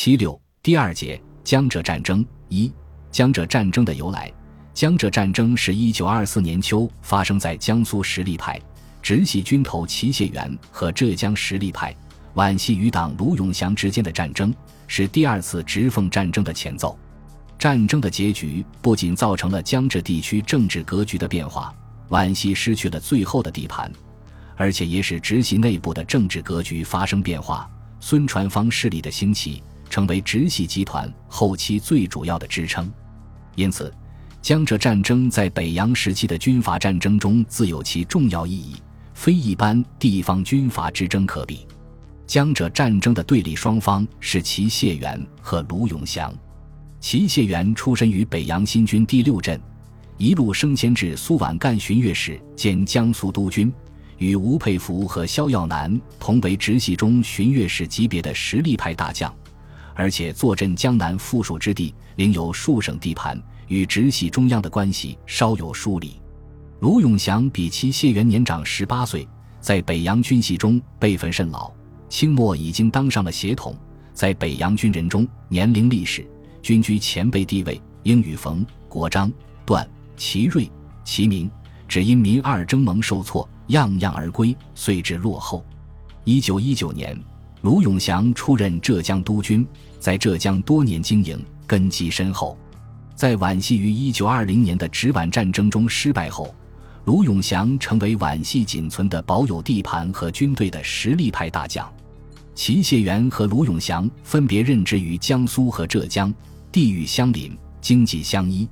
七六第二节江浙战争一江浙战争的由来。江浙战争是一九二四年秋发生在江苏实力派直系军头齐燮元和浙江实力派皖系余党卢永祥之间的战争，是第二次直奉战争的前奏。战争的结局不仅造成了江浙地区政治格局的变化，皖系失去了最后的地盘，而且也使直系内部的政治格局发生变化。孙传芳势力的兴起，成为直系集团后期最主要的支撑。因此，江浙战争在北洋时期的军阀战争中自有其重要意义，非一般地方军阀之争可比。江浙战争的对立双方是齐燮元和卢永祥。齐燮元出身于北洋新军第六镇，一路升迁至苏皖赣巡阅使兼江苏督军，与吴佩孚和萧耀南同为直系中巡阅使级别的实力派大将，而且坐镇江南富庶之地，领有数省地盘，与直系中央的关系稍有疏离。卢永祥比其谢元年长十八岁，在北洋军系中辈分甚老，清末已经当上了协统，在北洋军人中年龄历史。均居前辈地位，应与冯、国璋、段、齐瑞、齐明，只因民二争盟受挫，样样而归，遂至落后。一九一九年，卢永祥出任浙江督军，在浙江多年经营，根基深厚。在皖系于一九二零年的直皖战争中失败后，卢永祥成为皖系仅存的保有地盘和军队的实力派大将。齐燮元和卢永祥分别任职于江苏和浙江。地域相邻，经济相依，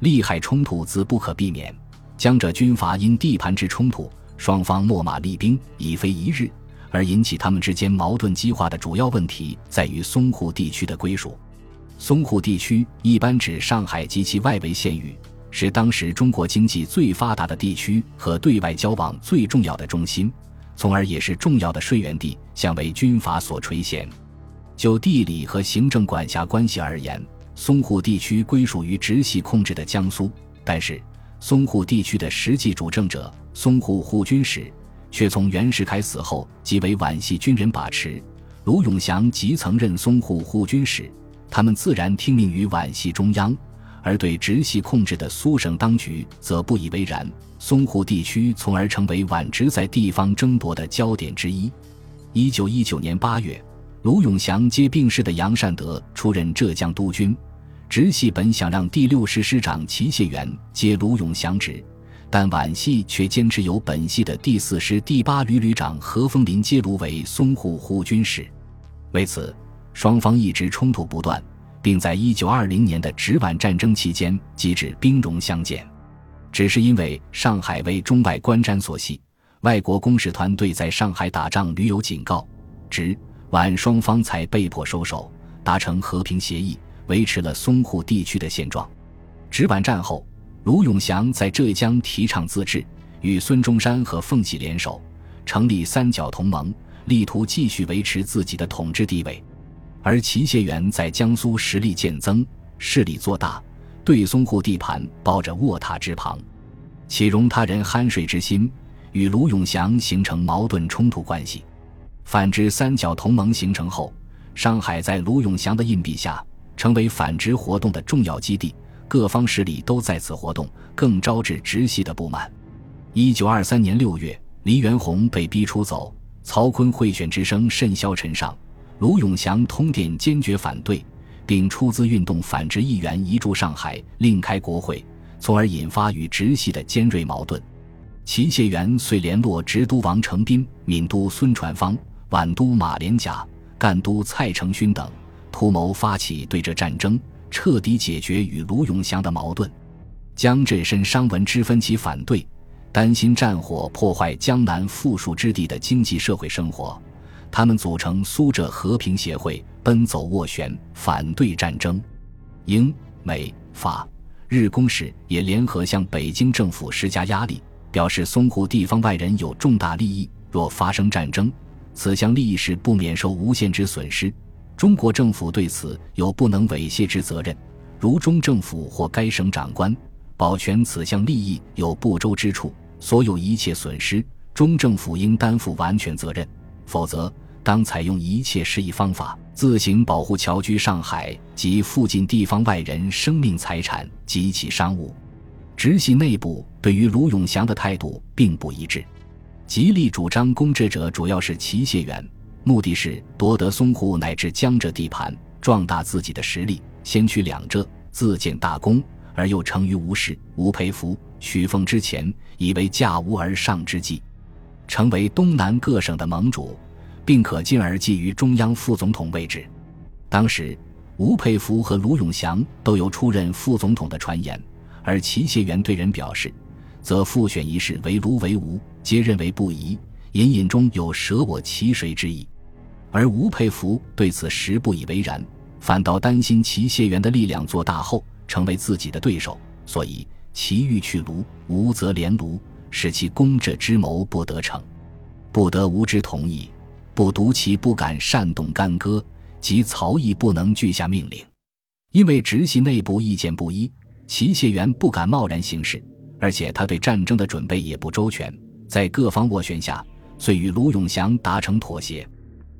利害冲突自不可避免。江浙军阀因地盘之冲突，双方秣马厉兵已非一日，而引起他们之间矛盾激化的主要问题在于淞沪地区的归属。淞沪地区一般指上海及其外围县域，是当时中国经济最发达的地区和对外交往最重要的中心，从而也是重要的税源地，向为军阀所垂涎。就地理和行政管辖关系而言，淞沪地区归属于直系控制的江苏，但是淞沪地区的实际主政者淞沪护军使却从袁世凯死后即为皖系军人把持。卢永祥即曾任淞沪护军使，他们自然听命于皖系中央，而对直系控制的苏省当局则不以为然。淞沪地区从而成为皖直在地方争夺的焦点之一。一九一九年八月。卢永祥接病逝的杨善德出任浙江督军，直系本想让第六师师长齐燮元接卢永祥职，但皖系却坚持由本系的第四师第八旅旅长何丰林接卢为淞沪护军使。为此，双方一直冲突不断，并在一九二零年的直皖战争期间机制兵戎相见。只是因为上海为中外观瞻所系，外国公使团队在上海打仗屡有警告，直。皖双方才被迫收手，达成和平协议，维持了淞沪地区的现状。直皖战后，卢永祥在浙江提倡自治，与孙中山和奉系联手，成立三角同盟，力图继续维持自己的统治地位。而齐燮元在江苏实力渐增，势力做大，对淞沪地盘抱着卧榻之旁，岂容他人酣睡之心，与卢永祥形成矛盾冲突关系。反之，三角同盟形成后，上海在卢永祥的印笔下成为反直活动的重要基地，各方势力都在此活动，更招致直系的不满。一九二三年六月，黎元洪被逼出走，曹锟贿选之声甚嚣尘上，卢永祥通电坚决反对，并出资运动反直议员移驻上海，另开国会，从而引发与直系的尖锐矛盾。齐燮元遂联络直督王承斌、闽都孙传芳。皖都马连甲、赣都蔡成勋等，图谋发起对浙战争，彻底解决与卢永祥的矛盾。江浙深商闻之分歧反对，担心战火破坏江南富庶之地的经济社会生活，他们组成苏浙和平协会，奔走斡旋，反对战争。英、美、法、日公使也联合向北京政府施加压力，表示淞沪地方外人有重大利益，若发生战争。此项利益是不免受无限之损失，中国政府对此有不能猥亵之责任。如中政府或该省长官保全此项利益有不周之处，所有一切损失，中政府应担负完全责任。否则，当采用一切适宜方法，自行保护侨居上海及附近地方外人生命财产及其商务。直系内部对于卢永祥的态度并不一致，极力主张攻浙者主要是祁谢元，目的是夺得淞沪乃至江浙地盘，壮大自己的实力，先取两浙，自建大功，而又成于吴氏、吴佩孚、许凤之前，以为驾吴而上之计，成为东南各省的盟主。并可进而觊觎中央副总统位置。当时，吴佩孚和卢永祥都有出任副总统的传言，而齐协元对人表示，则复选一事为卢为吴，皆认为不宜，隐隐中有舍我其谁之意。而吴佩孚对此实不以为然，反倒担心齐谢元的力量做大后成为自己的对手，所以齐欲去卢，吴则连卢，使其攻者之谋不得逞，不得吴之同意。不独其不敢擅动干戈，即曹毅不能拒下命令，因为直系内部意见不一，齐谢元不敢贸然行事，而且他对战争的准备也不周全，在各方斡旋下，遂与卢永祥达成妥协。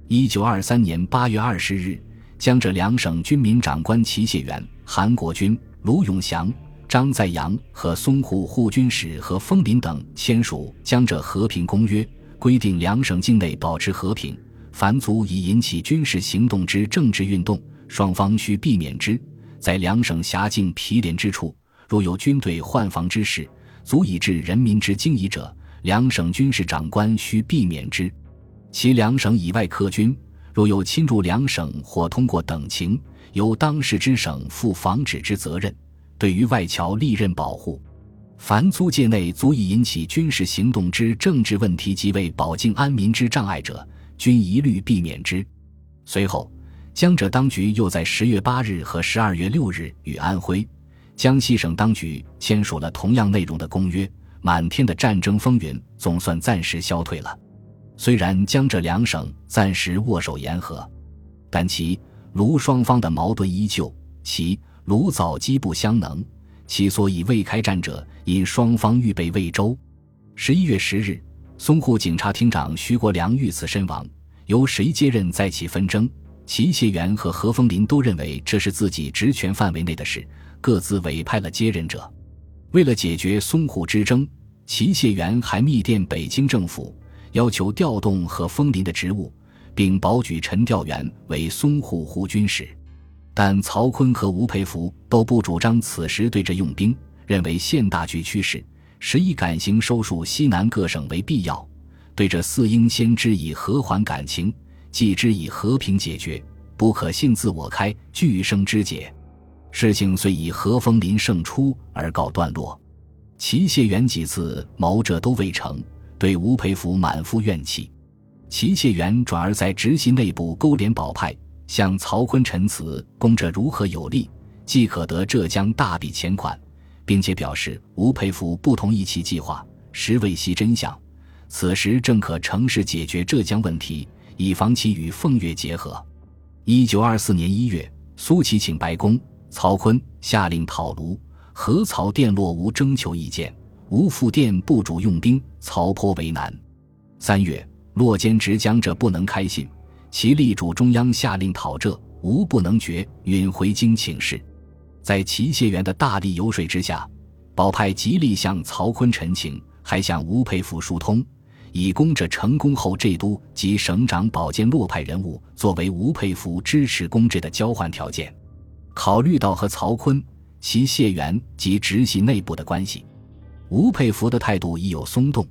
一九二三年八月二十日，江浙两省军民长官祁谢元、韩国军、卢永祥、张在阳和淞沪护军使何丰林等签署《江浙和平公约》。规定两省境内保持和平，凡足以引起军事行动之政治运动，双方需避免之。在两省辖境毗连之处，若有军队换防之事，足以致人民之惊疑者，两省军事长官需避免之。其两省以外客军，若有侵入两省或通过等情，由当事之省负防止之责任。对于外侨利刃保护。凡租界内足以引起军事行动之政治问题及为保境安民之障碍者，均一律避免之。随后，江浙当局又在十月八日和十二月六日与安徽、江西省当局签署了同样内容的公约，满天的战争风云总算暂时消退了。虽然江浙两省暂时握手言和，但其卢双方的矛盾依旧，其卢早机不相能。其所以未开战者，因双方预备未周。十一月十日，淞沪警察厅长徐国良遇刺身亡，由谁接任再起纷争。祁谢元和何丰林都认为这是自己职权范围内的事，各自委派了接任者。为了解决淞沪之争，祁谢元还密电北京政府，要求调动何丰林的职务，并保举陈调元为淞沪护军使。但曹锟和吴佩孚都不主张此时对着用兵，认为现大局趋势，实以感行收束西南各省为必要。对着四应先知以和缓感情，继之以和平解决，不可信自我开，俱生之解。事情虽以何风林胜出而告段落，齐谢元几次谋者都未成，对吴佩孚满腹怨气。齐谢元转而在直系内部勾连保派。向曹锟陈词，攻者如何有利，即可得浙江大笔钱款，并且表示吴佩孚不同意其计划，实未悉真相。此时正可乘势解决浙江问题，以防其与奉粤结合。一九二四年一月，苏启请白宫，曹锟下令讨卢，何曹电落吴征求意见，吴复殿不主用兵，曹颇为难。三月，洛坚直江者不能开信。其力主中央下令讨浙，无不能决，允回京请示。在祁谢元的大力游说之下，保派极力向曹锟陈情，还向吴佩孚疏通，以攻者成功后浙都及省长保荐洛派人物作为吴佩孚支持攻浙的交换条件。考虑到和曹锟、祁谢元及直系内部的关系，吴佩孚的态度已有松动，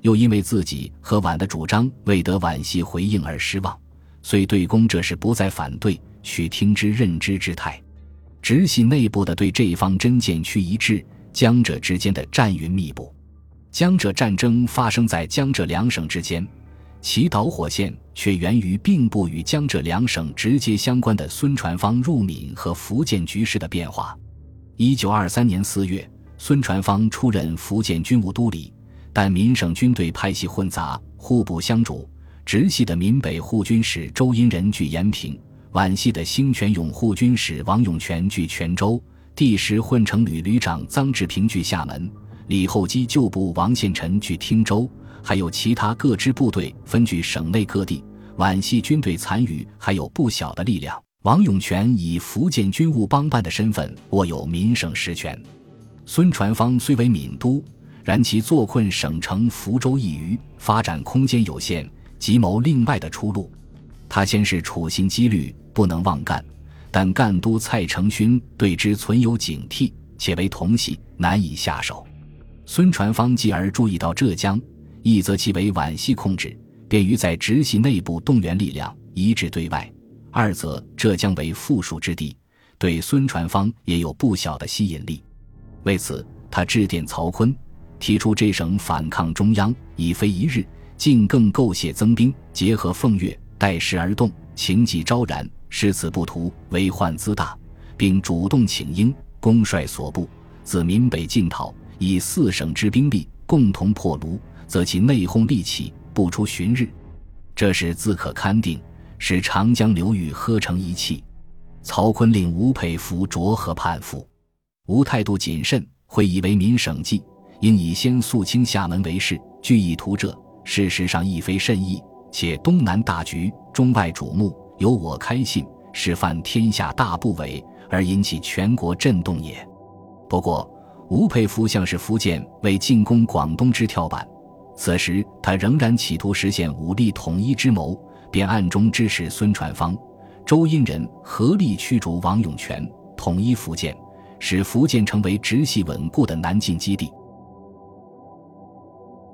又因为自己和皖的主张未得皖系回应而失望。遂对公这事不再反对，取听之任之之态。直系内部的对这一方针渐趋一致，江浙之间的战云密布。江浙战争发生在江浙两省之间，其导火线却源于并不与江浙两省直接相关的孙传芳入闽和福建局势的变化。一九二三年四月，孙传芳出任福建军务都理，但闽省军队派系混杂，互不相主。直系的闽北护军使周荫人据延平，皖系的兴泉勇护军使王永全据泉州，第十混成旅旅长臧志平据厦门，李厚基旧部王献臣据汀州，还有其他各支部队分据省内各地。皖系军队残余还有不小的力量。王永泉以福建军务帮办的身份握有闽省实权。孙传芳虽为闽都，然其坐困省城福州一隅，发展空间有限，急谋另外的出路。他先是处心积虑，不能妄干，但赣督蔡成勋对之存有警惕，且为同系，难以下手。孙传芳继而注意到浙江，一则其为皖系控制，便于在直系内部动员力量，一致对外。二则浙江为富庶之地，对孙传芳也有不小的吸引力。为此，他致电曹锟，提出这省反抗中央已非一日，竟更构械增兵，结合奉粤，待时而动，情急昭然，使此不图为患资大，并主动请缨，公率所部自闽北进讨，以四省之兵力共同破卢，则其内讧力起，不出旬日。这是自可勘定。使长江流域喝成一气。曹锟令吴佩孚着河叛附，吴态度谨慎，会以为民省计，应以先肃清厦门为事，据以图浙。事实上亦非甚易，且东南大局，中外瞩目，由我开信，是犯天下大不韪，而引起全国震动也。不过，吴佩孚像是福建为进攻广东之跳板，此时他仍然企图实现武力统一之谋。便暗中支持孙传芳、周荫人合力驱逐王永泉，统一福建，使福建成为直系稳固的南进基地。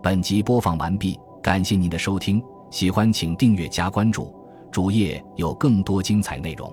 本集播放完毕，感谢您的收听，喜欢请订阅加关注，主页有更多精彩内容。